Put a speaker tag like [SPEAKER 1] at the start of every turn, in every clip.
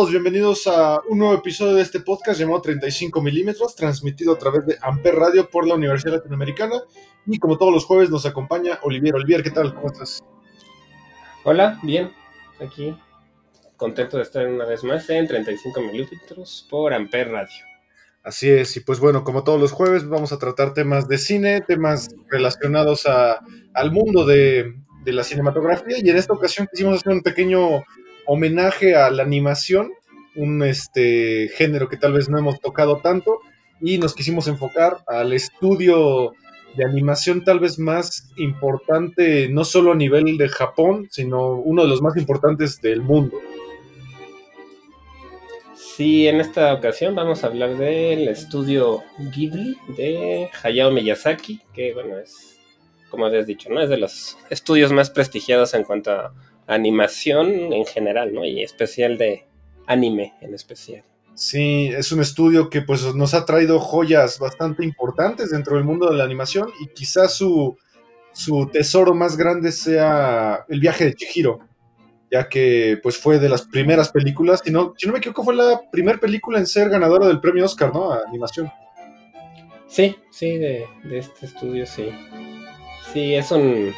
[SPEAKER 1] Todos, bienvenidos a un nuevo episodio de este podcast llamado 35 milímetros, transmitido a través de Amper Radio por la Universidad Latinoamericana. Y como todos los jueves nos acompaña Olivier. Olivier, ¿qué tal? ¿Cómo estás?
[SPEAKER 2] Hola, bien, aquí contento de estar una vez más en 35 milímetros por Amper Radio.
[SPEAKER 1] Así es, y pues bueno, como todos los jueves vamos a tratar temas de cine, temas relacionados a, al mundo de, de la cinematografía y en esta ocasión quisimos hacer un pequeño homenaje a la animación, un este, género que tal vez no hemos tocado tanto, y nos quisimos enfocar al estudio de animación tal vez más importante, no solo a nivel de Japón, sino uno de los más importantes del mundo.
[SPEAKER 2] Sí, en esta ocasión vamos a hablar del estudio Ghibli de Hayao Miyazaki, que bueno, es, como habías dicho, ¿no? Es de los estudios más prestigiados en cuanto a animación en general, ¿no? Y especial de anime en especial.
[SPEAKER 1] Sí, es un estudio que pues nos ha traído joyas bastante importantes dentro del mundo de la animación y quizás su, su tesoro más grande sea El viaje de Chihiro, ya que pues fue de las primeras películas, si no, si no me equivoco fue la primera película en ser ganadora del premio Oscar, ¿no? A animación.
[SPEAKER 2] Sí, sí, de, de este estudio, sí. Sí, es un,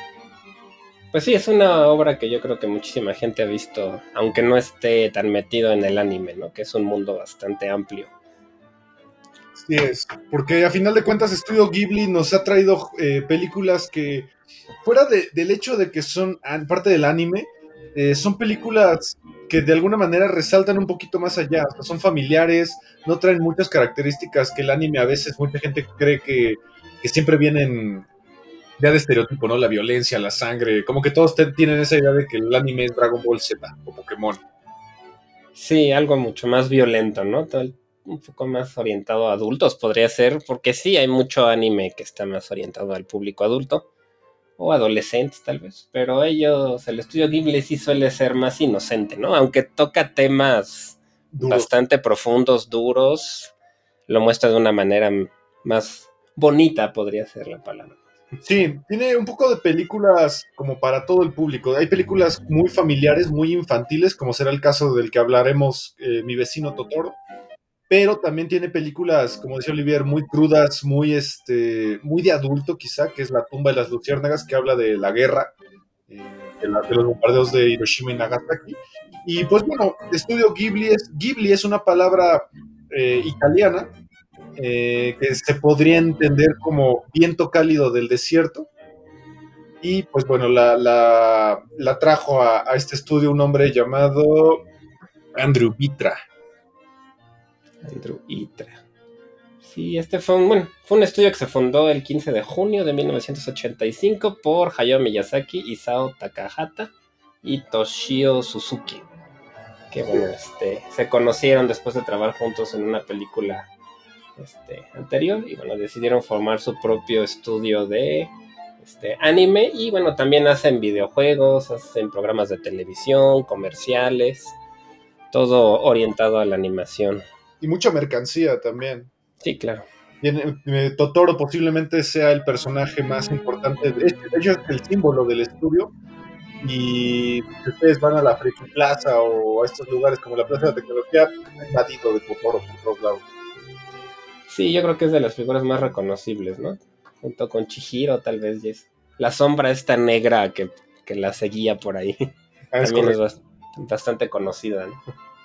[SPEAKER 2] pues sí, es una obra que yo creo que muchísima gente ha visto, aunque no esté tan metido en el anime, ¿no? Que es un mundo bastante amplio.
[SPEAKER 1] Sí es, porque a final de cuentas Estudio Ghibli nos ha traído eh, películas que, fuera de, del hecho de que son parte del anime, eh, son películas que de alguna manera resaltan un poquito más allá, o sea, son familiares, no traen muchas características que el anime a veces mucha gente cree que siempre vienen ya de estereotipo, ¿no? La violencia, la sangre, como que todos tienen esa idea de que el anime es Dragon Ball Z o Pokémon.
[SPEAKER 2] Sí, algo mucho más violento, ¿no? Un poco más orientado a adultos podría ser, porque sí hay mucho anime que está más orientado al público adulto o adolescentes tal vez, pero ellos, el estudio Ghibli sí suele ser más inocente, ¿no? Aunque toca temas bastante profundos, duros, lo muestra de una manera más bonita, podría ser la palabra.
[SPEAKER 1] Sí, tiene un poco de películas como para todo el público. Hay películas muy familiares, muy infantiles, como será el caso del que hablaremos, eh, Mi vecino Totoro. Pero también tiene películas, como decía Olivier, muy crudas, muy, este, muy de adulto quizá, que es La tumba de las luciérnagas, que habla de la guerra, eh, de, la, de, los bombardeos de Hiroshima y Nagasaki. Y pues bueno, estudio Ghibli es, Ghibli es una palabra eh, italiana eh, que se podría entender como viento cálido del desierto. Y pues bueno, la, la, trajo a, a, este estudio un hombre llamado Andrew Vitra.
[SPEAKER 2] Andrew Vitra. Sí, este fue un, bueno, fue un estudio que se fundó el 15 de junio de 1985 por Hayao Miyazaki, Isao Takahata y Toshio Suzuki. Que bueno, este, se conocieron después de trabajar juntos en una película este, anterior y bueno, decidieron formar su propio estudio de este, anime y bueno, también hacen videojuegos, hacen programas de televisión, comerciales, todo orientado a la animación.
[SPEAKER 1] Y mucha mercancía también.
[SPEAKER 2] Sí, claro.
[SPEAKER 1] Eh, Totoro posiblemente sea el personaje más importante, de, de hecho es el símbolo del estudio y si ustedes van a la Friki Plaza o a estos lugares como la Plaza de la Tecnología, invadido de Totoro por todos lados.
[SPEAKER 2] Sí, yo creo que es de las figuras más reconocibles, ¿no? Junto con Chihiro, tal vez. Es la sombra esta negra que, que la seguía por ahí. Ah, es También es bastante conocida, ¿no?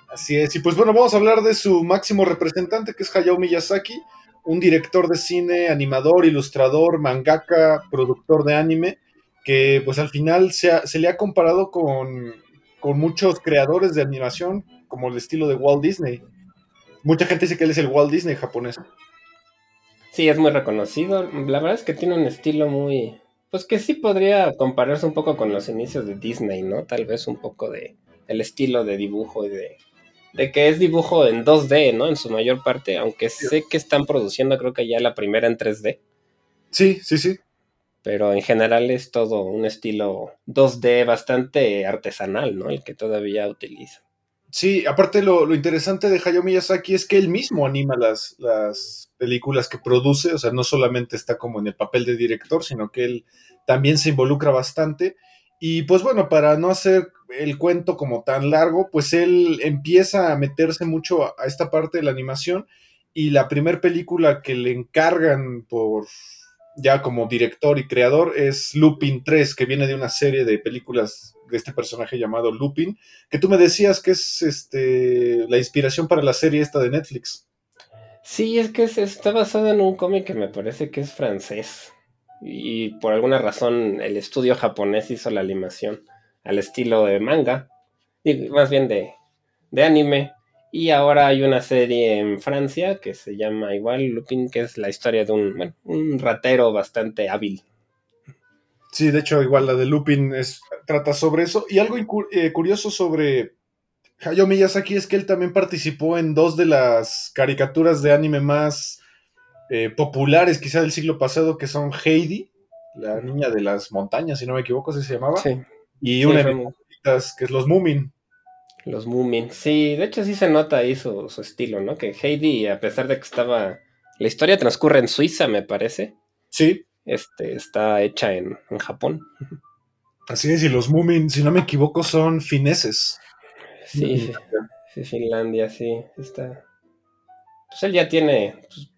[SPEAKER 1] Así es. Y pues bueno, vamos a hablar de su máximo representante, que es Hayao Miyazaki, un director de cine, animador, ilustrador, mangaka, productor de anime, que pues al final se, ha, se le ha comparado con, con muchos creadores de animación, como el estilo de Walt Disney Mucha gente dice que él es el Walt Disney japonés.
[SPEAKER 2] Sí, es muy reconocido. La verdad es que tiene un estilo muy... Pues que sí podría compararse un poco con los inicios de Disney, ¿no? Tal vez un poco de el estilo de dibujo y de, de que es dibujo en 2D, ¿no? En su mayor parte, aunque sé que están produciendo creo que ya la primera en 3D.
[SPEAKER 1] Sí, sí, sí.
[SPEAKER 2] Pero en general es todo un estilo 2D bastante artesanal, ¿no? El que todavía utiliza.
[SPEAKER 1] Sí, aparte lo, interesante de Hayao Miyazaki es que él mismo anima las, las películas que produce, o sea, no solamente está como en el papel de director, sino que él también se involucra bastante. Y pues bueno, para no hacer el cuento como tan largo, pues él empieza a meterse mucho a, esta parte de la animación y la primera película que le encargan por ya como director y creador es Lupin 3, que viene de una serie de películas de este personaje llamado Lupin, que tú me decías que es este la inspiración para la serie esta de Netflix.
[SPEAKER 2] Sí, es que está basado en un cómic que me parece que es francés. Y por alguna razón el estudio japonés hizo la animación al estilo de manga, y más bien de, de anime. Y ahora hay una serie en Francia que se llama igual Lupin, que es la historia de un, un ratero bastante hábil.
[SPEAKER 1] Sí, de hecho, igual la de Lupin es, trata sobre eso. Y algo eh, curioso sobre Hayao Miyazaki es que él también participó en dos de las caricaturas de anime más eh, populares, quizá del siglo pasado, que son Heidi, la niña de las montañas, si no me equivoco, así se llamaba. Sí. Y una de mis que es Los Moomin.
[SPEAKER 2] Los Moomin. Sí, de hecho sí se nota ahí su, su, estilo, ¿no? Que Heidi, a pesar de que estaba. La historia transcurre en Suiza, me parece.
[SPEAKER 1] Sí.
[SPEAKER 2] Este, está hecha en, en Japón.
[SPEAKER 1] Así es, y los Moomin, si no me equivoco, son fineses.
[SPEAKER 2] Sí, sí, Finlandia, sí. Está. Pues él ya tiene. Pues,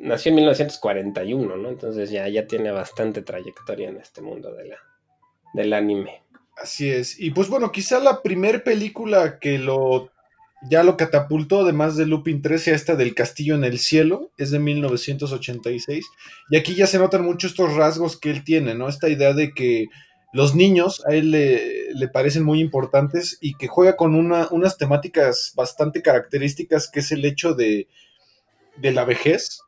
[SPEAKER 2] nació en 1941, ¿no? Entonces ya, ya tiene bastante trayectoria en este mundo de la, del anime.
[SPEAKER 1] Así es. Y pues bueno, quizá la primer película que lo ya lo catapultó, además de Lupin 13, esta del Castillo en el Cielo, es de 1986. Y aquí ya se notan mucho estos rasgos que él tiene, ¿no? Esta idea de que los niños a él le, parecen muy importantes y que juega con una, unas temáticas bastante características, que es el hecho de, de la vejez,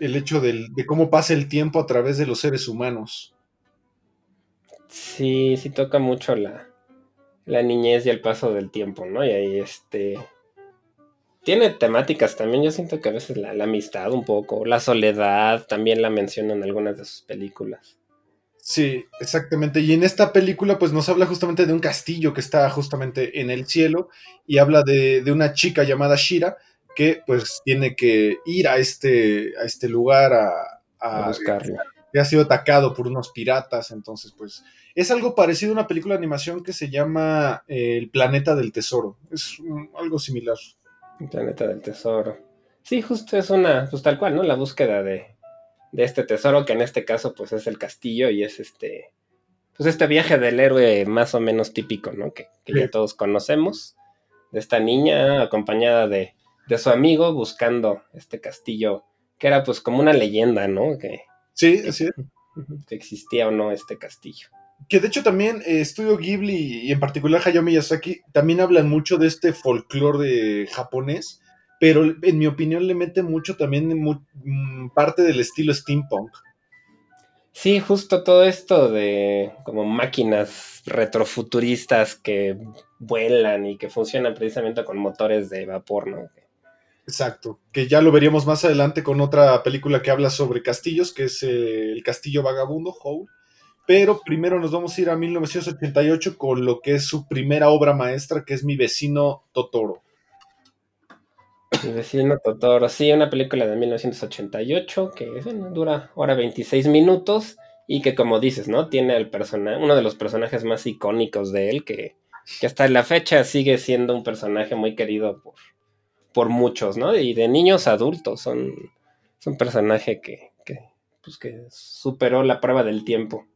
[SPEAKER 1] el hecho de cómo pasa el tiempo a través de los seres humanos.
[SPEAKER 2] Sí, sí toca mucho la, la niñez y el paso del tiempo, ¿no? Y ahí este... Tiene temáticas también, yo siento que a veces la, amistad un poco, la soledad también la menciona en algunas de sus películas.
[SPEAKER 1] Sí, exactamente. Y en esta película, pues nos habla justamente de un castillo que está justamente en el cielo y habla de, de una chica llamada Shira que pues tiene que ir a este, a este lugar a,
[SPEAKER 2] a, buscarlo.
[SPEAKER 1] Que ha sido atacado por unos piratas, entonces pues es algo parecido a una película de animación que se llama eh, El Planeta del Tesoro. Es algo similar.
[SPEAKER 2] El Planeta del Tesoro. Sí, justo es una, pues tal cual, ¿no? La búsqueda de, de este tesoro, que en este caso pues es el castillo y es este, pues este viaje del héroe más o menos típico, ¿no? Que, ya todos conocemos, de esta niña acompañada de, de, su amigo buscando este castillo, que era pues como una leyenda, ¿no? Que,
[SPEAKER 1] sí, así
[SPEAKER 2] Que existía o no este castillo
[SPEAKER 1] que de hecho también eh, Estudio Ghibli y en particular Hayao Miyazaki también hablan mucho de este folclore japonés, pero en mi opinión le mete mucho también mm, parte del estilo steampunk.
[SPEAKER 2] Sí, justo todo esto de como máquinas retrofuturistas que vuelan y que funcionan precisamente con motores de vapor, ¿no?
[SPEAKER 1] Exacto, que ya lo veríamos más adelante con otra película que habla sobre castillos, que es eh, El Castillo Vagabundo, Howl pero primero nos vamos a ir a 1988 con lo que es su primera obra maestra, que es Mi vecino Totoro.
[SPEAKER 2] Mi vecino Totoro, sí, una película de 1988 que dura ahora 26 minutos y que como dices, ¿no? Tiene el personaje, uno de los personajes más icónicos de él, que, hasta la fecha sigue siendo un personaje muy querido por, por muchos, ¿no? Y de niños adultos, son, es un personaje que, que, pues que superó la prueba del tiempo.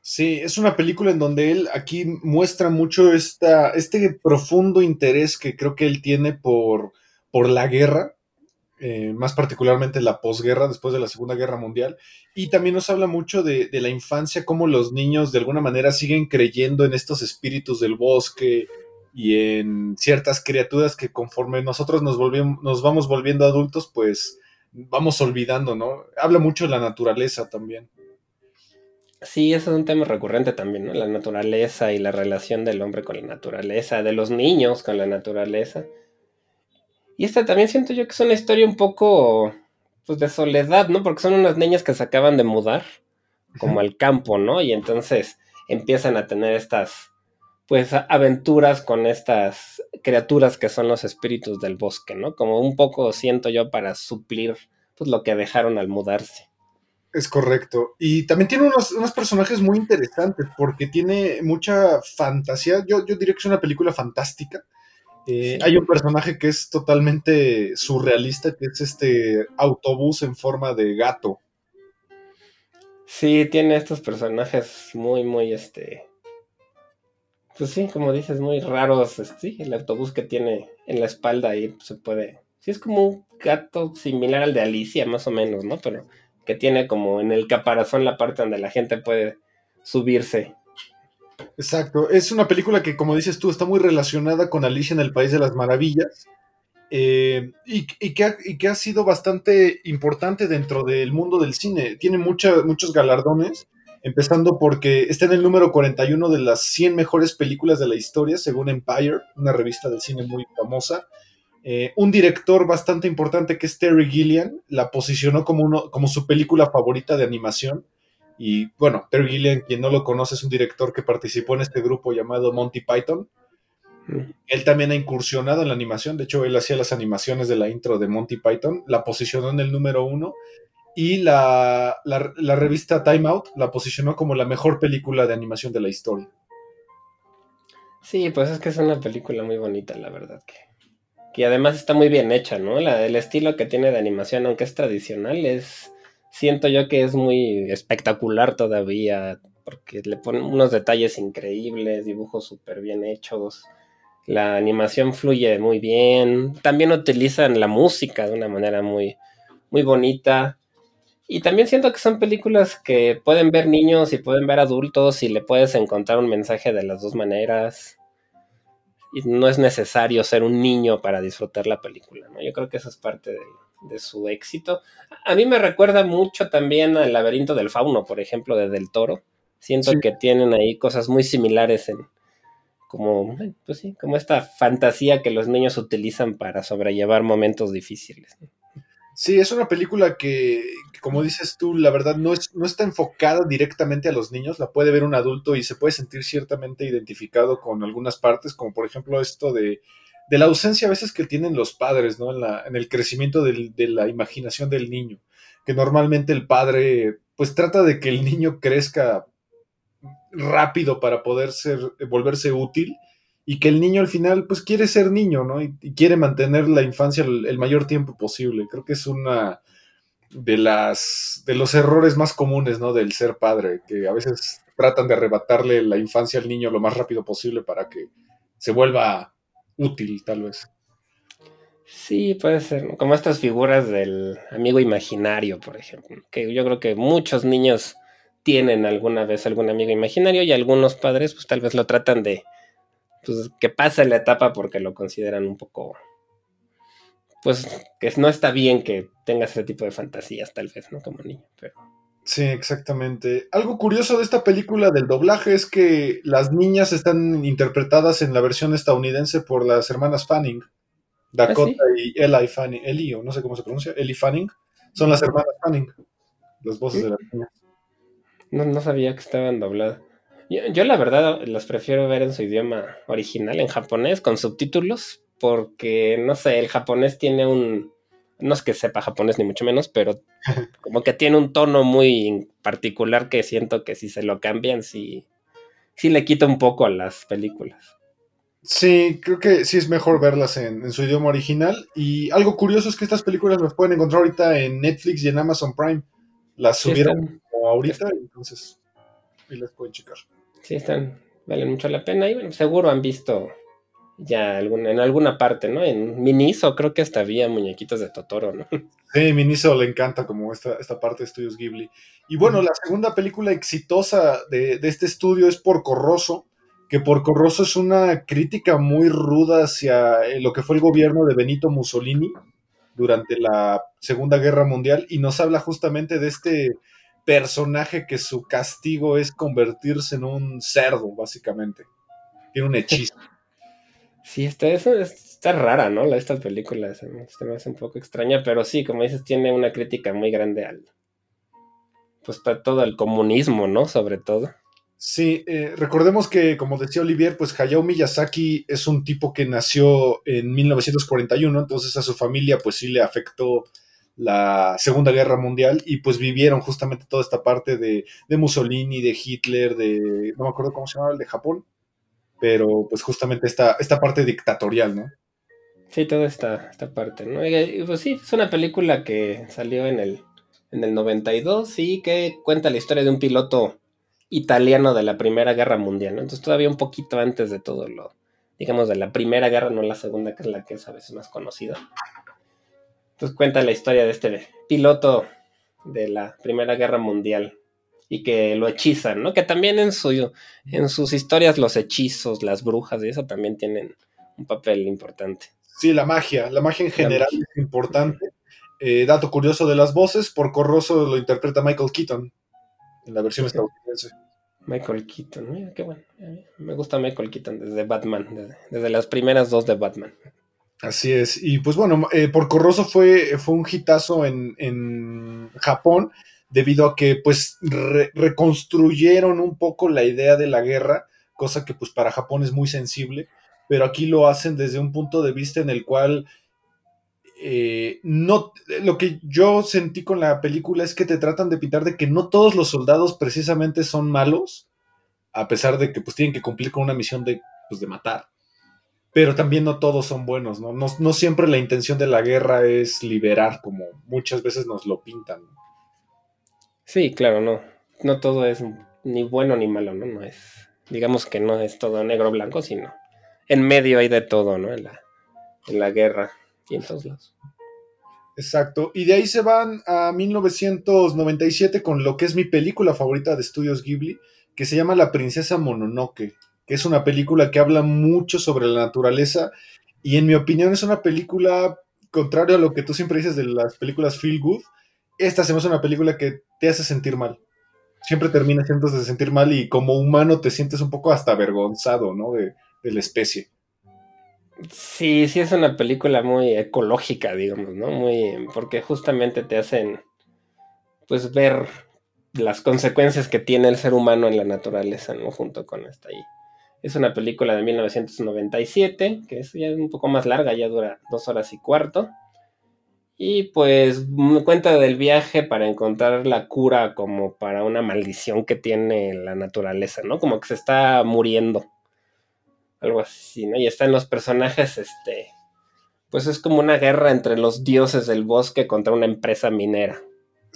[SPEAKER 1] Sí, es una película en donde él aquí muestra mucho esta, este profundo interés que creo que él tiene por, por la guerra, eh, más particularmente la posguerra, después de la Segunda Guerra Mundial, y también nos habla mucho de, de, la infancia, cómo los niños de alguna manera siguen creyendo en estos espíritus del bosque, y en ciertas criaturas que conforme nosotros nos, volvemos, nos vamos volviendo adultos, pues vamos olvidando, ¿no? Habla mucho de la naturaleza también.
[SPEAKER 2] Sí, eso es un tema recurrente también, ¿no? La naturaleza y la relación del hombre con la naturaleza, de los niños con la naturaleza. Y esta también siento yo que es una historia un poco, pues, de soledad, ¿no? Porque son unas niñas que se acaban de mudar, como al campo, ¿no? Y entonces empiezan a tener estas, pues, aventuras con estas criaturas que son los espíritus del bosque, ¿no? Como un poco siento yo para suplir, pues, lo que dejaron al mudarse.
[SPEAKER 1] Es correcto. Y también tiene unos, personajes muy interesantes porque tiene mucha fantasía. Yo, yo diría que es una película fantástica. Eh, hay un personaje que es totalmente surrealista, que es este autobús en forma de gato.
[SPEAKER 2] Sí, tiene estos personajes muy, muy, este... Pues sí, como dices, muy raros. Sí, el autobús que tiene en la espalda ahí se puede... Sí, es como un gato similar al de Alicia, más o menos, ¿no? Pero que tiene como en el caparazón la parte donde la gente puede subirse.
[SPEAKER 1] Exacto, es una película que, como dices tú, está muy relacionada con Alicia en el País de las Maravillas eh, y, que ha, sido bastante importante dentro del mundo del cine. Tiene muchos galardones, empezando porque está en el número 41 de las 100 mejores películas de la historia, según Empire, una revista del cine muy famosa. Eh, un director bastante importante que es Terry Gilliam la posicionó como, uno, como su película favorita de animación. Y bueno, Terry Gilliam, quien no lo conoce, es un director que participó en este grupo llamado Monty Python. Mm. Él también ha incursionado en la animación, de hecho él hacía las animaciones de la intro de Monty Python, la posicionó en el número uno y la, la revista Time Out la posicionó como la mejor película de animación de la historia.
[SPEAKER 2] Sí, pues es que es una película muy bonita, la verdad que que además está muy bien hecha, ¿no? La, el estilo que tiene de animación, aunque es tradicional, es siento yo que es muy espectacular todavía, porque le ponen unos detalles increíbles, dibujos súper bien hechos, la animación fluye muy bien, también utilizan la música de una manera muy, muy bonita. Y también siento que son películas que pueden ver niños y pueden ver adultos y le puedes encontrar un mensaje de las dos maneras y no es necesario ser un niño para disfrutar la película, ¿no? Yo creo que eso es parte de, su éxito. A mí me recuerda mucho también al laberinto del fauno, por ejemplo, de Del Toro. Siento que tienen ahí cosas muy similares en como, pues sí, como esta fantasía que los niños utilizan para sobrellevar momentos difíciles.
[SPEAKER 1] Sí, es una película que, como dices tú, la verdad no, es, no está enfocada directamente a los niños, la puede ver un adulto y se puede sentir ciertamente identificado con algunas partes, como por ejemplo esto de, la ausencia a veces que tienen los padres, ¿no? En, la, en el crecimiento de la imaginación del niño, que normalmente el padre pues trata de que el niño crezca rápido para poder ser, volverse útil y que el niño al final pues quiere ser niño, ¿no? Y, quiere mantener la infancia el, mayor tiempo posible. Creo que es una de las de los errores más comunes, ¿no? Del ser padre, que a veces tratan de arrebatarle la infancia al niño lo más rápido posible para que se vuelva útil, tal vez.
[SPEAKER 2] Sí, puede ser, como estas figuras del amigo imaginario, por ejemplo, que yo creo que muchos niños tienen alguna vez algún amigo imaginario y algunos padres pues tal vez lo tratan de pues, que pase la etapa porque lo consideran un poco, pues que no está bien que tengas ese tipo de fantasías tal vez, ¿no? Como niño, pero...
[SPEAKER 1] Sí, exactamente. Algo curioso de esta película del doblaje es que las niñas están interpretadas en la versión estadounidense por las hermanas Fanning. Dakota ¿Ah, y Eli Fanning, Eli, o no sé cómo se pronuncia, Eli Fanning, son las hermanas Fanning, las voces de las niñas.
[SPEAKER 2] No, no sabía que estaban dobladas. Yo, la verdad las prefiero ver en su idioma original, en japonés, con subtítulos, porque, no sé, el japonés tiene un... No es que sepa japonés ni mucho menos, pero como que tiene un tono muy particular que siento que si se lo cambian, sí, sí le quita un poco a las películas.
[SPEAKER 1] Sí, creo que sí es mejor verlas en, su idioma original. Y algo curioso es que estas películas las pueden encontrar ahorita en Netflix y en Amazon Prime. Las subieron ahorita, entonces ahí las pueden checar
[SPEAKER 2] sí están, valen mucho la pena. Y bueno, seguro han visto ya alguna, en alguna parte, ¿no? En Miniso creo que hasta había muñequitos de Totoro, ¿no?
[SPEAKER 1] Sí, Miniso le encanta como esta, esta parte de Estudios Ghibli. Y bueno, la segunda película exitosa de, este estudio es Porco Rosso, que Porco Rosso es una crítica muy ruda hacia eh, lo que fue el gobierno de Benito Mussolini durante la Segunda Guerra Mundial y nos habla justamente de este personaje que su castigo es convertirse en un cerdo, básicamente. Tiene un hechizo.
[SPEAKER 2] Sí, está, eso está rara, ¿no? Esta película se me, hace un poco extraña, pero sí, como dices, tiene una crítica muy grande al. Pues para todo el comunismo, ¿no? Sobre todo.
[SPEAKER 1] Sí, eh, recordemos que, como decía Olivier, pues Hayao Miyazaki es un tipo que nació en 1941, entonces a su familia pues sí le afectó la Segunda Guerra Mundial y pues vivieron justamente toda esta parte de, de Mussolini, de Hitler, de, no me acuerdo cómo se llamaba, el de Japón, pero pues justamente esta, esta parte dictatorial, ¿no?
[SPEAKER 2] Sí, toda esta, esta parte, ¿no? Pues sí, es una película que salió en el, en el 92 y que cuenta la historia de un piloto italiano de la Primera Guerra Mundial, ¿no? Entonces todavía un poquito antes de todo lo, digamos, de la Primera Guerra, no la Segunda, que es la que es a veces más conocida. Cuenta la historia de este piloto de la Primera Guerra Mundial y que lo hechizan, ¿no? Que también en, su, en sus historias los hechizos, las brujas y eso también tienen un papel importante.
[SPEAKER 1] Sí, la magia, la magia en general es importante. Eh, dato curioso de las voces, por Corroso lo interpreta Michael Keaton en la versión estadounidense.
[SPEAKER 2] Michael Keaton, mira qué bueno. Me gusta Michael Keaton desde Batman, desde, las primeras dos de Batman.
[SPEAKER 1] Así es. Y pues bueno, eh, por Corroso fue, fue un hitazo en, en Japón debido a que pues reconstruyeron un poco la idea de la guerra, cosa que pues para Japón es muy sensible, pero aquí lo hacen desde un punto de vista en el cual eh, no, lo que yo sentí con la película es que te tratan de pintar de que no todos los soldados precisamente son malos, a pesar de que pues tienen que cumplir con una misión de, pues, de matar. Pero también no todos son buenos, ¿no? ¿no? siempre la intención de la guerra es liberar, como muchas veces nos lo pintan.
[SPEAKER 2] Sí, claro, no. No todo es ni bueno ni malo, ¿no? No es. Digamos que no es todo negro blanco, sino en medio hay de todo, ¿no? En la, en la guerra y en todos lados.
[SPEAKER 1] Exacto. Y de ahí se van a 1997 con lo que es mi película favorita de Estudios Ghibli, que se llama La Princesa Mononoke, que es una película que habla mucho sobre la naturaleza y en mi opinión es una película, contrario a lo que tú siempre dices de las películas Feel Good, esta se me hace una película que te hace sentir mal. Siempre termina haciéndose sentir mal y como humano te sientes un poco hasta avergonzado, ¿no? De, de la especie.
[SPEAKER 2] Sí, sí es una película muy ecológica, digamos, ¿no? Muy, porque justamente te hacen, pues, ver las consecuencias que tiene el ser humano en la naturaleza, ¿no? Junto con esta ahí. Es una película de 1997, que es ya un poco más larga, ya dura dos horas y cuarto. Y pues cuenta del viaje para encontrar la cura como para una maldición que tiene la naturaleza, ¿no? Como que se está muriendo algo así, ¿no? Y están los personajes, este, pues es como una guerra entre los dioses del bosque contra una empresa minera.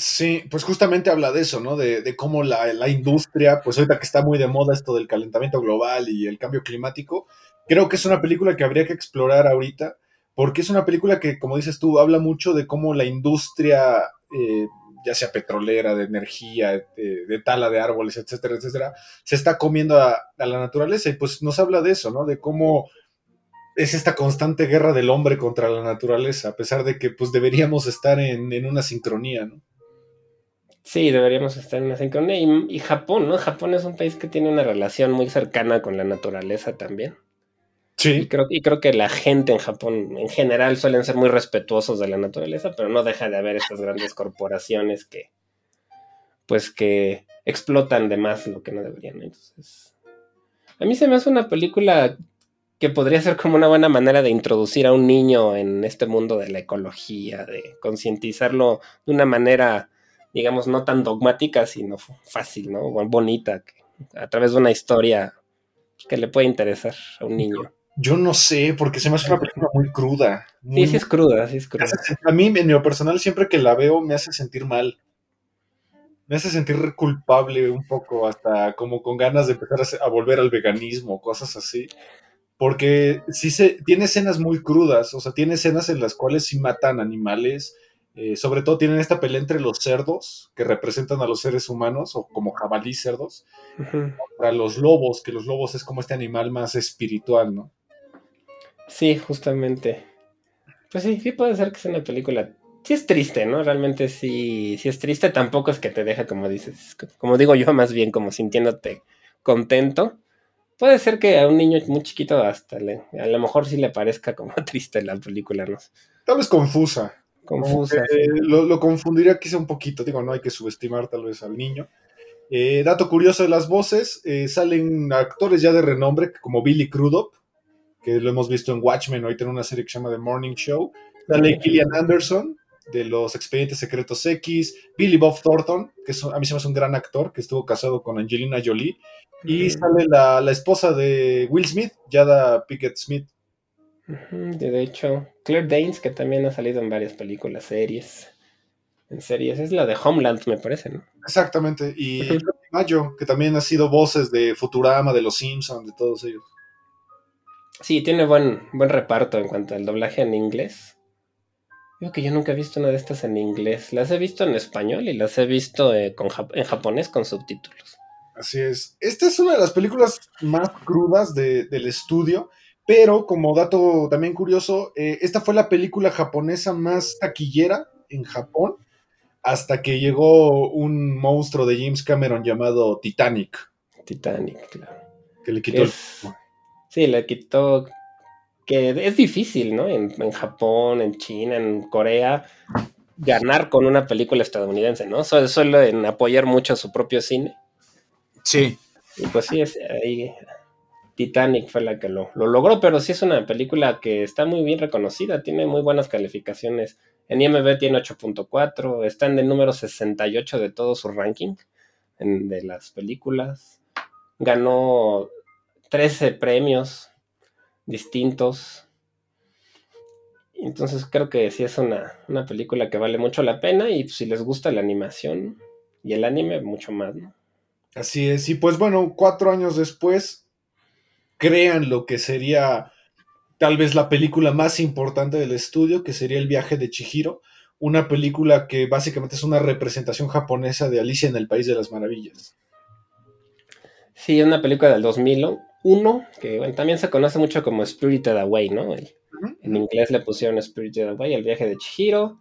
[SPEAKER 1] Sí, pues justamente habla de eso, ¿no? De, cómo la, la, industria, pues ahorita que está muy de moda esto del calentamiento global y el cambio climático, creo que es una película que habría que explorar ahorita, porque es una película que, como dices tú, habla mucho de cómo la industria eh, ya sea petrolera, de energía, de, tala de árboles, etcétera, etcétera, se está comiendo a, la naturaleza y pues nos habla de eso, ¿no? De cómo es esta constante guerra del hombre contra la naturaleza, a pesar de que pues deberíamos estar en, una sincronía, ¿no?
[SPEAKER 2] Sí, deberíamos estar en sincronía. Y, y, Japón, ¿no? Japón es un país que tiene una relación muy cercana con la naturaleza también.
[SPEAKER 1] Sí.
[SPEAKER 2] Y creo, y creo que la gente en Japón en general suelen ser muy respetuosos de la naturaleza, pero no deja de haber estas grandes corporaciones que, pues que explotan de más lo que no deberían. Entonces, a mí se me hace una película que podría ser como una buena manera de introducir a un niño en este mundo de la ecología, de concientizarlo de una manera, digamos, no tan dogmática, sino fácil, ¿no? Bonita, a través de una historia que le puede interesar a un niño.
[SPEAKER 1] Yo no sé, porque se me hace una película muy cruda.
[SPEAKER 2] sí, sí es cruda, sí es cruda.
[SPEAKER 1] A mí, en lo personal, siempre que la veo, me hace sentir mal. Me hace sentir culpable un poco, hasta como con ganas de empezar a, volver al veganismo, cosas así. Porque sí se, tiene escenas muy crudas, o sea, tiene escenas en las cuales sí matan animales, Eh, sobre todo tienen esta pelea entre los cerdos, que representan a los seres humanos, o como jabalí cerdos, para los lobos, que los lobos es como este animal más espiritual, ¿no?
[SPEAKER 2] Sí, justamente. Pues sí, sí puede ser que sea una película. Sí es triste, ¿no? Realmente sí, sí es triste. Tampoco es que te deja, como dices, como digo yo, más bien como sintiéndote contento. Puede ser que a un niño muy chiquito hasta le, a lo mejor sí le parezca como triste la película, ¿no?
[SPEAKER 1] Tal vez confusa.
[SPEAKER 2] Confusa.
[SPEAKER 1] lo, confundiría quizá un poquito, digo, no hay que subestimar tal vez al niño. Eh, dato curioso de las voces, eh, salen actores ya de renombre como Billy Crudup, que lo hemos visto en Watchmen, ahorita en una serie que se llama The Morning Show. Sale Killian Anderson, de los Expedientes Secretos X, Billy Bob Thornton, que a mí se me hace un gran actor, que estuvo casado con Angelina Jolie, y sale la, esposa de Will Smith, Jada Pickett Smith.
[SPEAKER 2] De hecho, Claire Danes, que también ha salido en varias películas, series. En series, es la de Homeland, me parece, ¿no?
[SPEAKER 1] Exactamente, y Mayo, que también ha sido voces de Futurama, de Los Simpsons, de todos ellos.
[SPEAKER 2] Sí, tiene buen, buen reparto en cuanto al doblaje en inglés. Creo que yo nunca he visto una de estas en inglés. Las he visto en español y las he visto eh, en japonés con subtítulos.
[SPEAKER 1] Así es. Esta es una de las películas más crudas del estudio, pero como dato también curioso, eh, esta fue la película japonesa más taquillera en Japón hasta que llegó un monstruo de James Cameron llamado Titanic.
[SPEAKER 2] Titanic, claro.
[SPEAKER 1] Que le quitó el...
[SPEAKER 2] Sí, le quitó que es difícil, ¿no? En, Japón, en China, en Corea, ganar con una película estadounidense, ¿no? Solo, en apoyar mucho a su propio cine.
[SPEAKER 1] Sí.
[SPEAKER 2] Y pues sí, es, ahí Titanic fue la que lo, lo, logró, pero sí es una película que está muy bien reconocida, tiene muy buenas calificaciones. En IMB tiene 8.4, está en el número 68 de todo su ranking de las películas. Ganó 13 premios distintos. Entonces creo que sí es una, película que vale mucho la pena y si les gusta la animación y el anime, mucho más.
[SPEAKER 1] Así es, y pues bueno, cuatro años después crean lo que sería tal vez la película más importante del estudio, que sería El viaje de Chihiro, una película que básicamente es una representación japonesa de Alicia en el País de las Maravillas.
[SPEAKER 2] Sí, una película del 2000, uno, que también se conoce mucho como Spirited Away, ¿no? En inglés le pusieron Spirited Away, el viaje de Chihiro.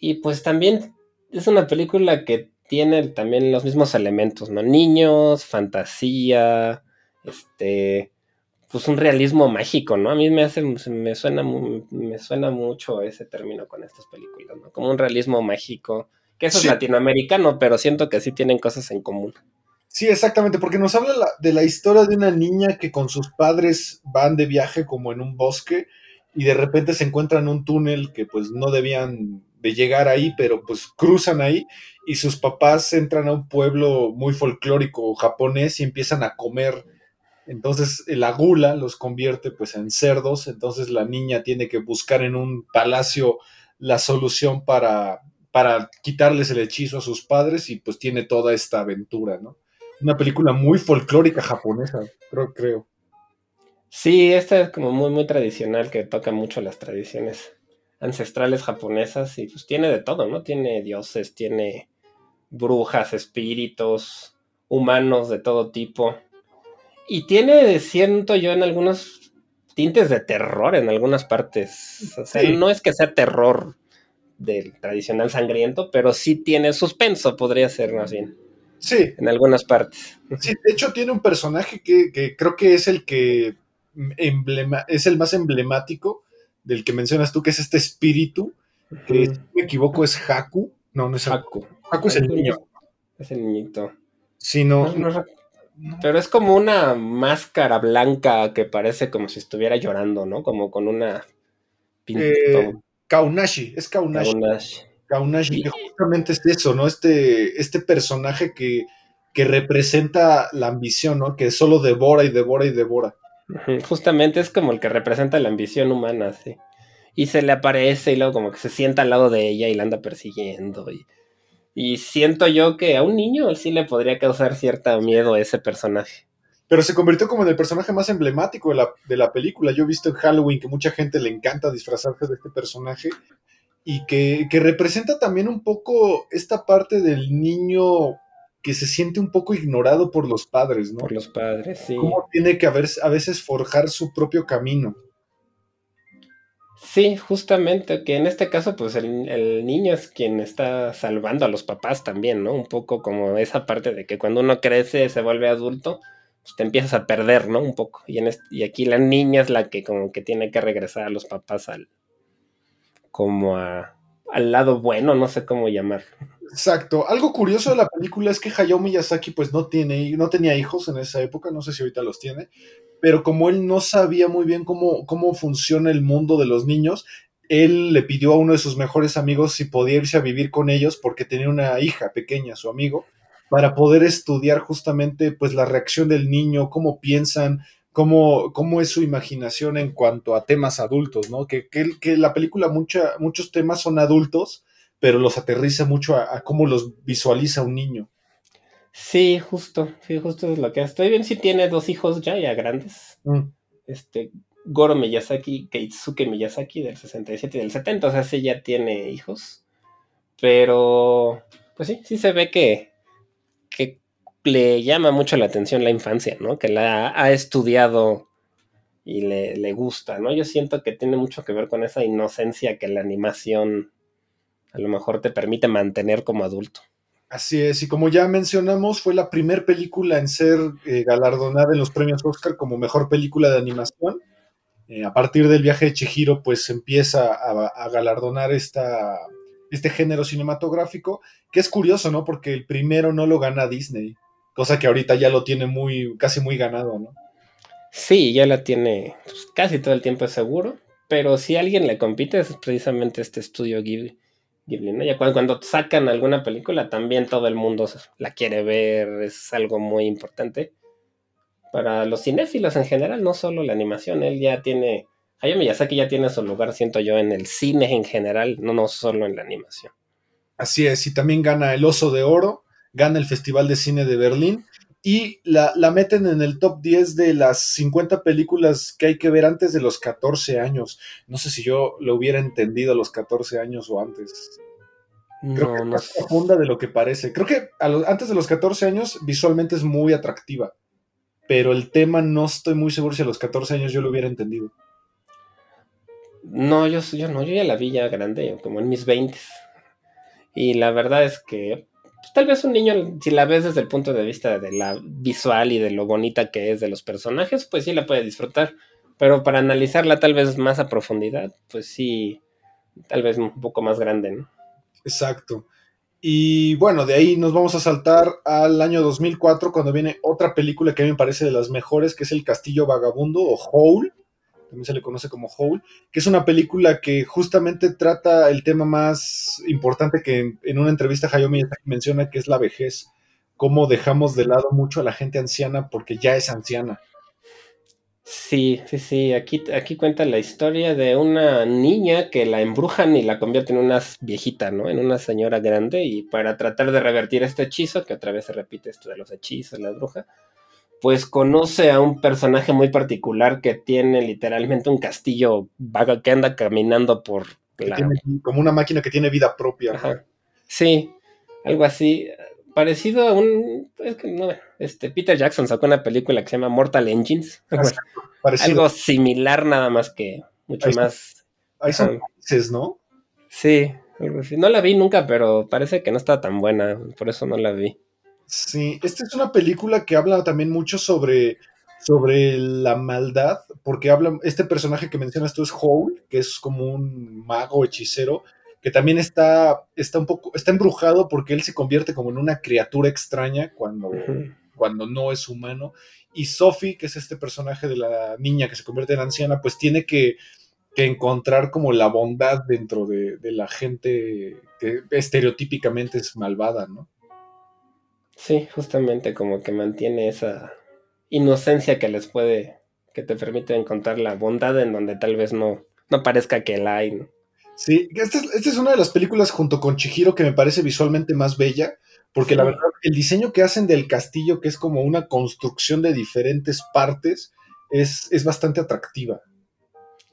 [SPEAKER 2] Y pues también es una película que tiene también los mismos elementos, ¿no? Niños, fantasía, este, pues un realismo mágico, ¿no? A mí me hace, me suena, me suena mucho ese término con estas películas, ¿no? Como un realismo mágico, que eso es latinoamericano, pero siento que sí tienen cosas en común.
[SPEAKER 1] Sí, exactamente, porque nos habla de la historia de una niña que con sus padres van de viaje como en un bosque y de repente se encuentran en un túnel que pues no debían de llegar ahí, pero pues cruzan ahí y sus papás entran a un pueblo muy folclórico japonés y empiezan a comer. Entonces la gula los convierte pues en cerdos, entonces la niña tiene que buscar en un palacio la solución para, para quitarles el hechizo a sus padres y pues tiene toda esta aventura, ¿no? una película muy folclórica japonesa, creo, creo.
[SPEAKER 2] Sí, esta es como muy, muy tradicional, que toca mucho las tradiciones ancestrales japonesas y pues tiene de todo, ¿no? Tiene dioses, tiene brujas, espíritus, humanos de todo tipo. Y tiene, siento yo, en algunos tintes de terror en algunas partes. O sea, no es que sea terror del tradicional sangriento, pero sí tiene suspenso, podría ser más bien.
[SPEAKER 1] Sí.
[SPEAKER 2] En algunas partes.
[SPEAKER 1] Sí, de hecho tiene un personaje que, creo que es el que emblema, es el más emblemático del que mencionas tú, que es este espíritu, que si me equivoco es Haku. No, no es Haku. Haku es el niño.
[SPEAKER 2] Es el niñito.
[SPEAKER 1] Sí, no.
[SPEAKER 2] Pero es como una máscara blanca que parece como si estuviera llorando, ¿no? Como con una
[SPEAKER 1] eh, Kaunashi, es Kaunashi. Kaunashi. Kaunashi, que justamente es eso, ¿no? Este, este personaje que, que representa la ambición, ¿no? Que solo devora y devora y devora.
[SPEAKER 2] Justamente es como el que representa la ambición humana, sí. Y se le aparece y luego como que se sienta al lado de ella y la anda persiguiendo. Y, y siento yo que a un niño sí le podría causar cierto miedo a ese personaje.
[SPEAKER 1] Pero se convirtió como en el personaje más emblemático de la, de la película. Yo he visto en Halloween que mucha gente le encanta disfrazarse de este personaje y que, que representa también un poco esta parte del niño que se siente un poco ignorado por los padres, ¿no?
[SPEAKER 2] Por los padres, sí.
[SPEAKER 1] Cómo tiene que haber, a veces forjar su propio camino.
[SPEAKER 2] Sí, justamente, que en este caso, pues el, el, niño es quien está salvando a los papás también, ¿no? Un poco como esa parte de que cuando uno crece, se vuelve adulto, pues te empiezas a perder, ¿no? Un poco. Y, en este, y aquí la niña es la que como que tiene que regresar a los papás al, como a, al lado bueno, no sé cómo llamarlo.
[SPEAKER 1] Exacto. Algo curioso de la película es que Hayao Miyazaki pues no tiene, no tenía hijos en esa época, no sé si ahorita los tiene, pero como él no sabía muy bien cómo, cómo funciona el mundo de los niños, él le pidió a uno de sus mejores amigos si podía irse a vivir con ellos porque tenía una hija pequeña, su amigo, para poder estudiar justamente pues la reacción del niño, cómo piensan, cómo, cómo es su imaginación en cuanto a temas adultos, ¿no? Que, que, que la película mucha, muchos temas son adultos, pero los aterriza mucho a, a, cómo los visualiza un niño.
[SPEAKER 2] Sí, justo, sí, justo es lo que estoy bien. Si tiene dos hijos ya, ya grandes. Mm. Este, Goro Miyazaki, Keitsuke Miyazaki del 67 y del 70, o sea, sí ya tiene hijos. Pero, pues sí, sí se ve que le llama mucho la atención la infancia, ¿no? Que la ha estudiado y le, le, gusta, ¿no? Yo siento que tiene mucho que ver con esa inocencia que la animación a lo mejor te permite mantener como adulto.
[SPEAKER 1] Así es, y como ya mencionamos, fue la primera película en ser eh, galardonada en los premios Oscar como mejor película de animación. Eh, a partir del viaje de Chihiro, pues empieza a, a galardonar esta, este género cinematográfico, que es curioso, ¿no? Porque el primero no lo gana Disney cosa que ahorita ya lo tiene muy, casi muy ganado, ¿no?
[SPEAKER 2] Sí, ya la tiene pues, casi todo el tiempo seguro, pero si alguien le compite es precisamente este estudio Ghibli, Ghibli ¿no? Ya cuando, cuando, sacan alguna película también todo el mundo la quiere ver, es algo muy importante. Para los cinéfilos en general, no solo la animación, él ya tiene, Hayao Miyazaki ya tiene su lugar, siento yo, en el cine en general, no, no solo en la animación.
[SPEAKER 1] Así es, y también gana el Oso de Oro, gana el Festival de Cine de Berlín y la, la, meten en el top 10 de las 50 películas que hay que ver antes de los 14 años. No sé si yo lo hubiera entendido a los 14 años o antes. Creo no, que es más no. profunda de lo que parece. Creo que a los, antes de los 14 años visualmente es muy atractiva, pero el tema no estoy muy seguro si a los 14 años yo lo hubiera entendido.
[SPEAKER 2] No, yo, yo no, yo ya la vi ya grande, como en mis 20. Y la verdad es que pues, tal vez un niño, si la ves desde el punto de vista de la visual y de lo bonita que es de los personajes, pues sí la puede disfrutar. Pero para analizarla tal vez más a profundidad, pues sí, tal vez un poco más grande, ¿no?
[SPEAKER 1] Exacto. Y bueno, de ahí nos vamos a saltar al año 2004, cuando viene otra película que a mí me parece de las mejores, que es El Castillo Vagabundo o Hole también se le conoce como Hole, que es una película que justamente trata el tema más importante que en, una entrevista Hayao menciona, que es la vejez, cómo dejamos de lado mucho a la gente anciana porque ya es anciana.
[SPEAKER 2] Sí, sí, sí, aquí, aquí cuenta la historia de una niña que la embrujan y la convierten en una viejita, ¿no? En una señora grande y para tratar de revertir este hechizo, que otra vez se repite esto de los hechizos, la bruja, pues conoce a un personaje muy particular que tiene literalmente un castillo vago que anda caminando por
[SPEAKER 1] la... tiene, como una máquina que tiene vida propia.
[SPEAKER 2] Ajá. Sí, algo así. Parecido a un. Es que no, este, Peter Jackson sacó una película que se llama Mortal Engines. algo similar, nada más que mucho
[SPEAKER 1] ahí
[SPEAKER 2] más.
[SPEAKER 1] Ahí son países, ¿no?
[SPEAKER 2] Sí, algo así. No la vi nunca, pero parece que no está tan buena, por eso no la vi.
[SPEAKER 1] Sí, esta es una película que habla también mucho sobre, sobre la maldad, porque habla, este personaje que mencionas tú es Howl, que es como un mago hechicero, que también está, está un poco, está embrujado porque él se convierte como en una criatura extraña cuando, uh -huh. cuando no es humano. Y Sophie, que es este personaje de la niña que se convierte en anciana, pues tiene que, que encontrar como la bondad dentro de, de la gente que estereotípicamente es malvada, ¿no?
[SPEAKER 2] Sí, justamente como que mantiene esa inocencia que les puede, que te permite encontrar la bondad en donde tal vez no, no parezca que la hay. ¿no?
[SPEAKER 1] Sí, esta es, esta es, una de las películas junto con Chihiro que me parece visualmente más bella, porque sí. la verdad, el diseño que hacen del castillo, que es como una construcción de diferentes partes, es, es bastante atractiva.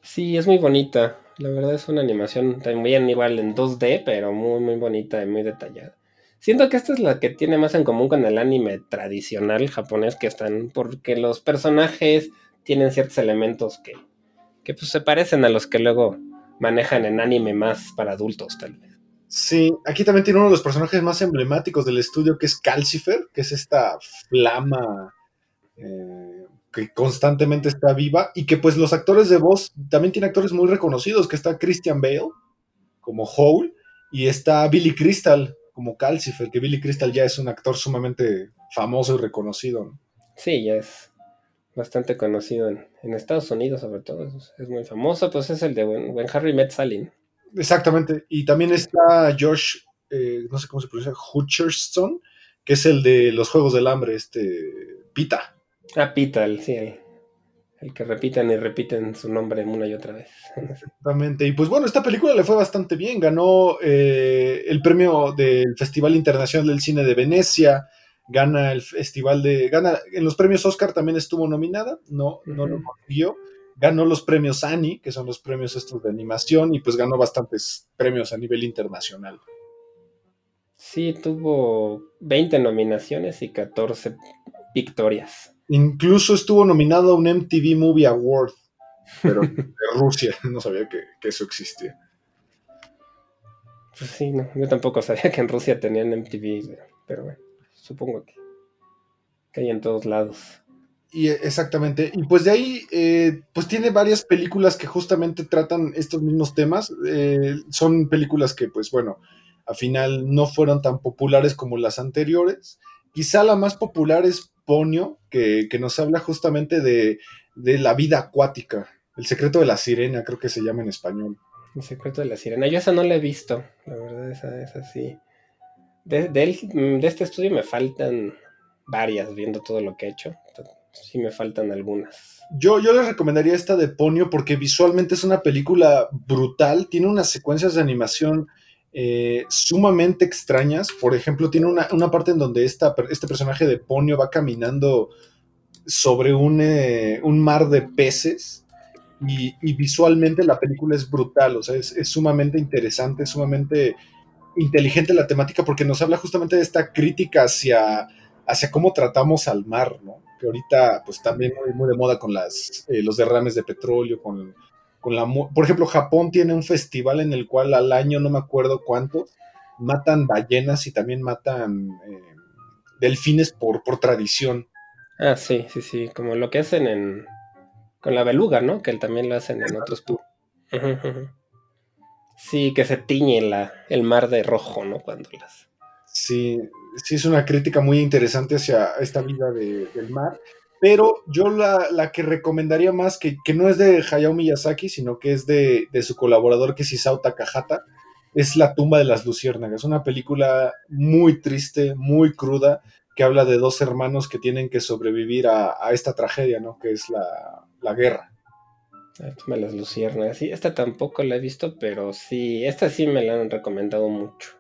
[SPEAKER 2] Sí, es muy bonita. La verdad es una animación también igual en 2D, pero muy, muy bonita y muy detallada. Siento que esta es la que tiene más en común con el anime tradicional japonés que están, porque los personajes tienen ciertos elementos que, que pues, se parecen a los que luego manejan en anime más para adultos, tal vez.
[SPEAKER 1] Sí, aquí también tiene uno de los personajes más emblemáticos del estudio, que es Calcifer, que es esta flama eh, que constantemente está viva y que pues los actores de voz también tiene actores muy reconocidos, que está Christian Bale como Hole y está Billy Crystal como Calcifer, que Billy Crystal ya es un actor sumamente famoso y reconocido.
[SPEAKER 2] Sí, ya es bastante conocido en, Estados Unidos sobre todo, es, muy famoso, pues es el de When, Harry Met Sally.
[SPEAKER 1] Exactamente. Y también está Josh, eh, no sé cómo se pronuncia, Hutcherson, que es el de los Juegos del Hambre, este Pita.
[SPEAKER 2] Ah, Pita, el, sí, el, que repiten y repiten su nombre una y otra vez.
[SPEAKER 1] Exactamente. Y pues bueno, esta película le fue bastante bien. Ganó eh, el premio del Festival Internacional del Cine de Venecia. Gana el festival de. Gana. En los premios Oscar también estuvo nominada. No, no lo consiguió ganó los premios Annie, que son los premios estos de animación, y pues ganó bastantes premios a nivel internacional.
[SPEAKER 2] Sí, tuvo 20 nominaciones y 14 victorias.
[SPEAKER 1] Incluso estuvo nominado a un MTV Movie Award, pero de Rusia, no sabía que, eso existía.
[SPEAKER 2] Pues sí, no, yo tampoco sabía que en Rusia tenían MTV, pero bueno, supongo que, que hay en todos lados.
[SPEAKER 1] Y exactamente. Y pues de ahí, eh, pues tiene varias películas que justamente tratan estos mismos temas. Eh, son películas que, pues bueno, al final no fueron tan populares como las anteriores. Quizá la más popular es Ponio, que, nos habla justamente de, la vida acuática. El secreto de la sirena, creo que se llama en español.
[SPEAKER 2] El secreto de la sirena. Yo esa no la he visto. La verdad, esa, esa sí. De, de, de este estudio me faltan varias, viendo todo lo que he hecho sí me faltan algunas.
[SPEAKER 1] Yo, yo les recomendaría esta de Ponio porque visualmente es una película brutal, tiene unas secuencias de animación eh, sumamente extrañas. Por ejemplo, tiene una, parte en donde este personaje de Ponio va caminando sobre un, eh, mar de peces y, visualmente la película es brutal, o sea, es, es sumamente interesante, sumamente inteligente la temática porque nos habla justamente de esta crítica hacia, hacia cómo tratamos al mar, ¿no? que ahorita pues también muy, muy de moda con eh, los derrames de petróleo, con, con la... Por ejemplo, Japón tiene un festival en el cual al año, no me acuerdo cuánto, matan ballenas y también matan eh, delfines por, por tradición.
[SPEAKER 2] Ah, sí, sí, sí, como lo que hacen en... con la beluga, ¿no? Que también lo hacen en otros... Sí, que se tiñe la, el mar de rojo, ¿no? Cuando las...
[SPEAKER 1] Sí, sí es una crítica muy interesante hacia esta vida del mar. Pero yo la, que recomendaría más, que, no es de Hayao Miyazaki, sino que es de, su colaborador, que es Isao Takahata, es La tumba de las luciérnagas. Una película muy triste, muy cruda, que habla de dos hermanos que tienen que sobrevivir a, esta tragedia, ¿no? Que es la, guerra.
[SPEAKER 2] La tumba de las luciérnagas. Sí, esta tampoco la he visto, pero sí, esta sí me la han recomendado mucho.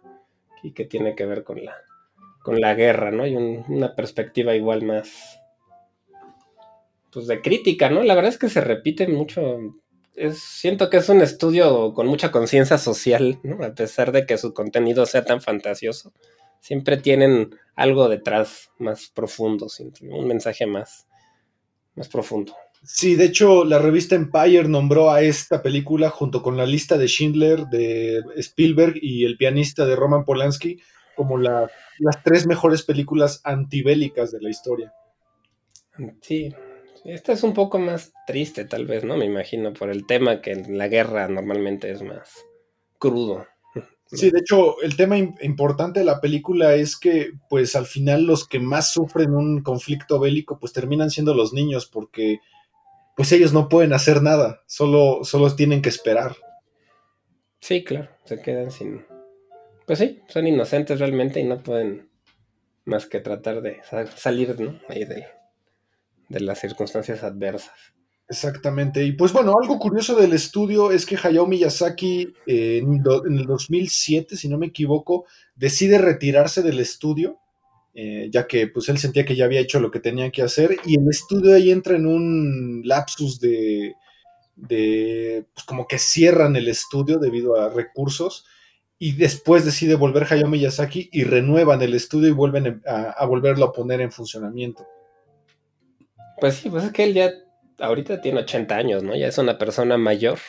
[SPEAKER 2] Y que tiene que ver con la, con la guerra, ¿no? Y una perspectiva igual más, pues de crítica, ¿no? La verdad es que se repite mucho. Es, siento que es un estudio con mucha conciencia social, ¿no? A pesar de que su contenido sea tan fantasioso, siempre tienen algo detrás más profundo, un mensaje más, más profundo.
[SPEAKER 1] Sí, de hecho, la revista Empire nombró a esta película junto con la lista de Schindler, de Spielberg y el pianista de Roman Polanski como las tres mejores películas antibélicas de la historia.
[SPEAKER 2] Sí, esta es un poco más triste tal vez, ¿no? Me imagino, por el tema que la guerra normalmente es más crudo.
[SPEAKER 1] Sí, de hecho, el tema importante de la película es que, pues, al final los que más sufren un conflicto bélico, pues, terminan siendo los niños, porque, pues, ellos no pueden hacer nada, solo, solo tienen que esperar.
[SPEAKER 2] Sí, claro, se quedan sin, pues sí, son inocentes realmente y no pueden más que tratar de salir ¿no? ahí de, las circunstancias adversas.
[SPEAKER 1] Exactamente. Y pues bueno, algo curioso del estudio es que Hayao Miyazaki eh, en, el 2007, si no me equivoco, decide retirarse del estudio, eh, ya que pues él sentía que ya había hecho lo que tenía que hacer y el estudio ahí entra en un lapsus de, de pues como que cierran el estudio debido a recursos y después decide volver Hayao Miyazaki y renuevan el estudio y vuelven a, volverlo a poner en funcionamiento.
[SPEAKER 2] Pues sí, pues es que él ya ahorita tiene 80 años, ¿no? Ya es una persona mayor.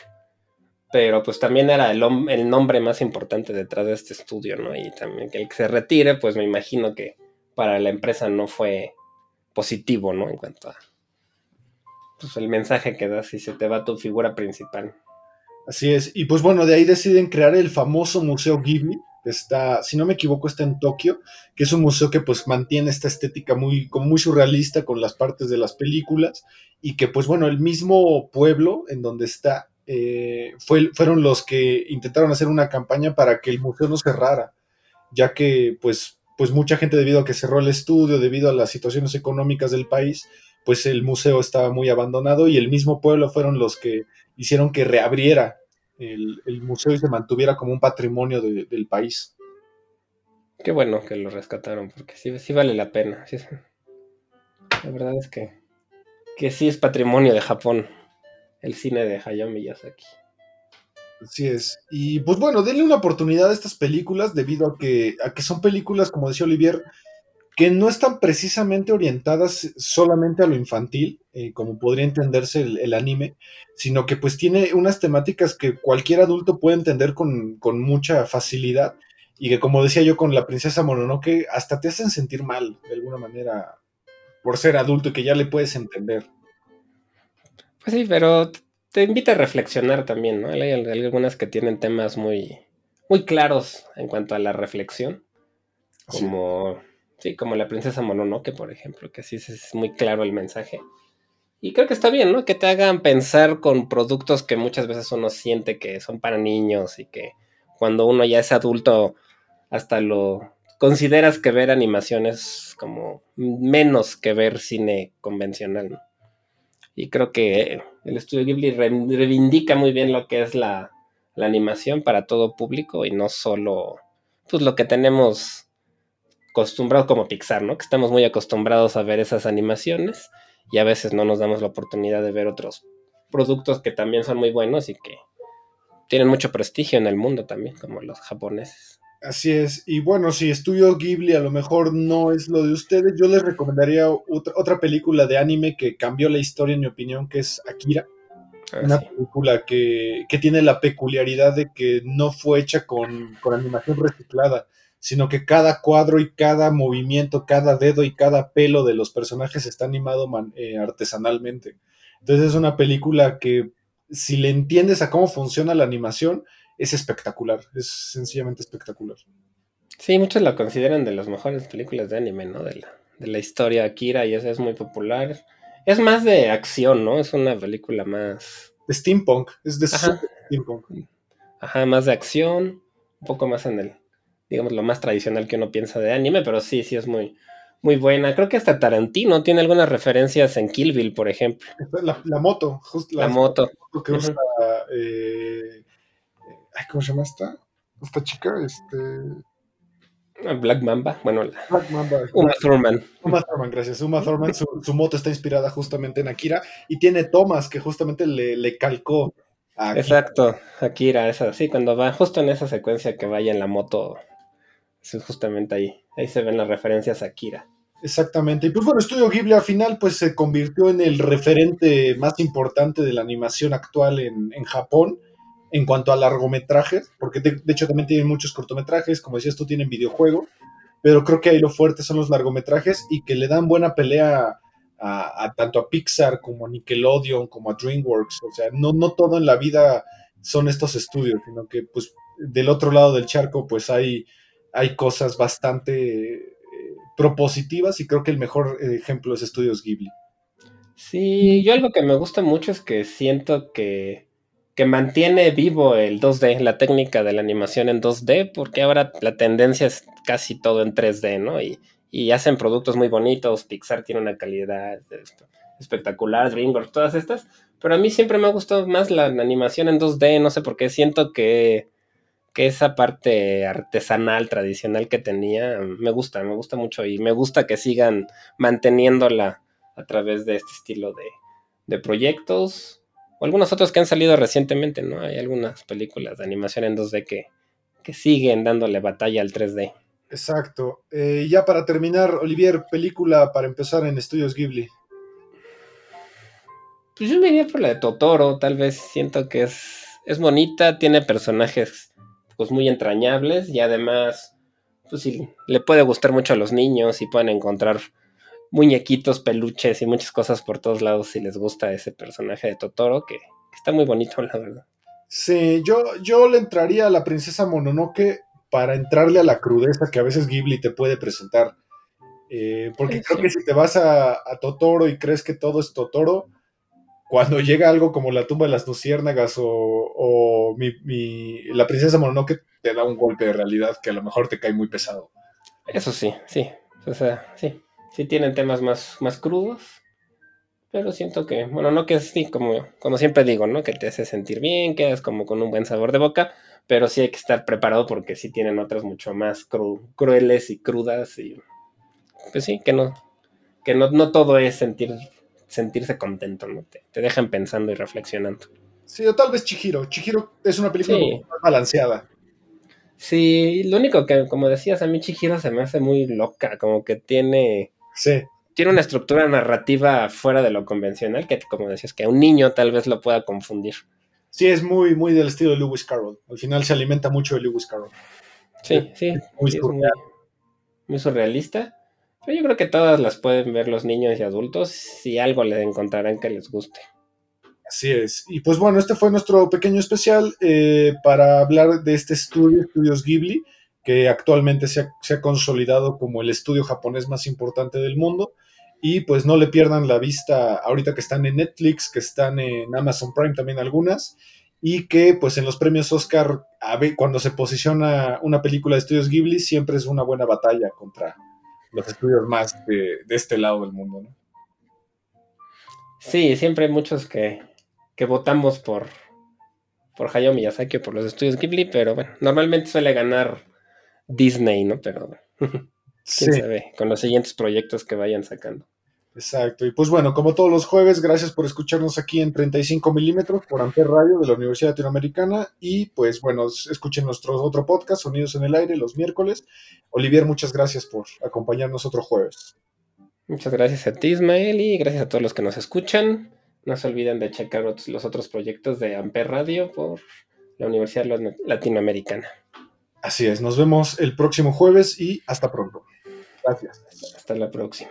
[SPEAKER 2] Pero pues también era el, nombre más importante detrás de este estudio, ¿no? Y también que el que se retire, pues me imagino que para la empresa no fue positivo, ¿no? En cuanto a pues, el mensaje que das si se te va tu figura principal.
[SPEAKER 1] Así es. Y pues bueno, de ahí deciden crear el famoso Museo Ghibli, está, si no me equivoco, está en Tokio, que es un museo que pues mantiene esta estética muy, como muy surrealista con las partes de las películas y que pues bueno, el mismo pueblo en donde está eh, fue, fueron los que intentaron hacer una campaña para que el museo no cerrara, ya que pues, pues mucha gente debido a que cerró el estudio, debido a las situaciones económicas del país, pues el museo estaba muy abandonado y el mismo pueblo fueron los que hicieron que reabriera el, museo y se mantuviera como un patrimonio del país.
[SPEAKER 2] Qué bueno que lo rescataron, porque sí, sí vale la pena. la verdad es que, que sí es patrimonio de Japón, el cine de Hayao Miyazaki.
[SPEAKER 1] Así es. Y pues bueno, denle una oportunidad a estas películas debido a que, a que son películas, como decía Olivier, que no están precisamente orientadas solamente a lo infantil, eh, como podría entenderse el, anime, sino que pues tiene unas temáticas que cualquier adulto puede entender con, mucha facilidad y que como decía yo con la princesa Mononoke, hasta te hacen sentir mal de alguna manera por ser adulto y que ya le puedes entender.
[SPEAKER 2] Pues sí, pero te invita a reflexionar también, ¿no? Hay algunas que tienen temas muy, muy claros en cuanto a la reflexión, como... Sí, como la princesa Mononoke, por ejemplo, que así es muy claro el mensaje. Y creo que está bien, ¿no? Que te hagan pensar con productos que muchas veces uno siente que son para niños y que cuando uno ya es adulto hasta lo consideras que ver animaciones como menos que ver cine convencional. Y creo que el estudio Ghibli reivindica muy bien lo que es la, la animación para todo público y no solo pues lo que tenemos acostumbrados como Pixar, ¿no? Que estamos muy acostumbrados a ver esas animaciones y a veces no nos damos la oportunidad de ver otros productos que también son muy buenos y que tienen mucho prestigio en el mundo también, como los japoneses.
[SPEAKER 1] Así es, y bueno, si Estudio Ghibli a lo mejor no es lo de ustedes, yo les recomendaría otra, otra película de anime que cambió la historia, en mi opinión, que es Akira. Ah, una película que, que, tiene la peculiaridad de que no fue hecha con, con animación reciclada sino que cada cuadro y cada movimiento, cada dedo y cada pelo de los personajes está animado eh, artesanalmente. Entonces es una película que si le entiendes a cómo funciona la animación, es espectacular, es sencillamente espectacular.
[SPEAKER 2] Sí, muchos la consideran de las mejores películas de anime, ¿no? De la, de la historia Akira y esa es muy popular. Es más de acción, ¿no? Es una película más...
[SPEAKER 1] De steampunk, es de steampunk.
[SPEAKER 2] Ajá, más de acción, un poco más en el digamos, lo más tradicional que uno piensa de anime, pero sí, sí es muy, muy buena. Creo que hasta Tarantino tiene algunas referencias en Kill Bill, por ejemplo.
[SPEAKER 1] La, moto, justo
[SPEAKER 2] la, moto.
[SPEAKER 1] que usa, eh, ¿cómo se llama esta? Esta chica, este...
[SPEAKER 2] Ah, Black Mamba, bueno,
[SPEAKER 1] Black Mamba.
[SPEAKER 2] Uma Thurman.
[SPEAKER 1] Uma Thurman, gracias. Uma Thurman, su, moto está inspirada justamente en Akira y tiene tomas que justamente le, le calcó
[SPEAKER 2] a Akira. Exacto, Akira, esa, sí, cuando va justo en esa secuencia que vaya en la moto justamente ahí. Ahí se ven las referencias a Kira.
[SPEAKER 1] Exactamente. Y pues bueno, Estudio Ghibli al final pues se convirtió en el referente más importante de la animación actual en, Japón en cuanto a largometrajes, porque de, hecho también tienen muchos cortometrajes, como decías tú, tienen videojuego, pero creo que ahí lo fuerte son los largometrajes y que le dan buena pelea a, tanto a Pixar como a Nickelodeon, como a DreamWorks. O sea, no, no todo en la vida son estos estudios, sino que pues del otro lado del charco pues hay hay cosas bastante eh, propositivas y creo que el mejor ejemplo es Estudios Ghibli.
[SPEAKER 2] Sí, yo algo que me gusta mucho es que siento que, que mantiene vivo el 2D, la técnica de la animación en 2D, porque ahora la tendencia es casi todo en 3D, ¿no? Y, y hacen productos muy bonitos, Pixar tiene una calidad espectacular, DreamWorks, todas estas, pero a mí siempre me ha gustado más la animación en 2D, no sé por qué, siento que que esa parte artesanal, tradicional que tenía, me gusta, me gusta mucho y me gusta que sigan manteniéndola a través de este estilo de, proyectos o algunos otros que han salido recientemente, ¿no? Hay algunas películas de animación en 2D que, que siguen dándole batalla al 3D.
[SPEAKER 1] Exacto. Eh, y ya para terminar, Olivier, película para empezar en Estudios Ghibli.
[SPEAKER 2] Pues yo me iría por la de Totoro, tal vez siento que es, es bonita, tiene personajes pues muy entrañables y además pues sí, le puede gustar mucho a los niños y pueden encontrar muñequitos, peluches y muchas cosas por todos lados si les gusta ese personaje de Totoro que, que está muy bonito la verdad.
[SPEAKER 1] Sí, yo, yo le entraría a la princesa Mononoke para entrarle a la crudeza que a veces Ghibli te puede presentar. Eh, porque
[SPEAKER 2] Sí,
[SPEAKER 1] creo
[SPEAKER 2] sí.
[SPEAKER 1] que si te vas a, a Totoro y crees que todo es Totoro, cuando llega algo como la tumba de las luciérnagas o, o mi, mi- la princesa Mononoke te da un golpe de realidad que a lo mejor te cae muy pesado.
[SPEAKER 2] Eso sí, sí. O sea, sí. Sí tienen temas más, más crudos. Pero siento que, bueno, no que sí, como, como siempre digo, ¿no? Que te hace sentir bien, quedas como con un buen sabor de boca. Pero sí hay que estar preparado porque sí tienen otras mucho más cru- crueles y crudas. Y pues sí, que no. Que no, no todo es sentir, sentirse contento, ¿no? Te, te dejan pensando y reflexionando.
[SPEAKER 1] Sí, o tal vez Chihiro. Chihiro es una película
[SPEAKER 2] Sí.
[SPEAKER 1] más balanceada.
[SPEAKER 2] Sí, lo único que, como decías, a mí Chihiro se me hace muy loca, como que tiene.
[SPEAKER 1] Sí,
[SPEAKER 2] tiene una estructura narrativa fuera de lo convencional que, como decías, que a un niño tal vez lo pueda confundir.
[SPEAKER 1] sí, es muy, muy del estilo de Lewis Carroll. Al final se alimenta mucho de Lewis Carroll.
[SPEAKER 2] Sí, sí,
[SPEAKER 1] Muy
[SPEAKER 2] sí, es muy,
[SPEAKER 1] surreal.
[SPEAKER 2] muy surrealista. Pero yo creo que todas las pueden ver los niños y adultos si algo les encontrarán que les guste.
[SPEAKER 1] Así es. Y pues bueno, este fue nuestro pequeño especial eh, para hablar de este estudio, Estudios Ghibli, que actualmente se ha, consolidado como el estudio japonés más importante del mundo. Y pues no le pierdan la vista ahorita que están en Netflix, que están en Amazon Prime también algunas, y que pues en los premios Oscar, cuando se posiciona una película de Estudios Ghibli, siempre es una buena batalla contra los estudios más de, de este lado del mundo. ¿no?
[SPEAKER 2] Sí, siempre hay muchos que, que votamos por, por Hayao Miyazaki o por los estudios Ghibli, pero bueno, normalmente suele ganar Disney, ¿no? Pero quién
[SPEAKER 1] Sí.
[SPEAKER 2] sabe, con los siguientes proyectos que vayan sacando.
[SPEAKER 1] Exacto. Y pues bueno, como todos los jueves, gracias por escucharnos aquí en 35 milímetros por Amper Radio de la Universidad Latinoamericana. Y pues bueno, escuchen nuestro otro podcast, Sonidos en el Aire, los miércoles. Olivier, muchas gracias por acompañarnos otro jueves.
[SPEAKER 2] Muchas gracias a ti, Ismael, y gracias a todos los que nos escuchan. No se olviden de checar los otros proyectos de Amper Radio por la Universidad Lat- Latinoamericana.
[SPEAKER 1] Así es, nos vemos el próximo jueves y hasta pronto. Gracias.
[SPEAKER 2] Hasta la próxima.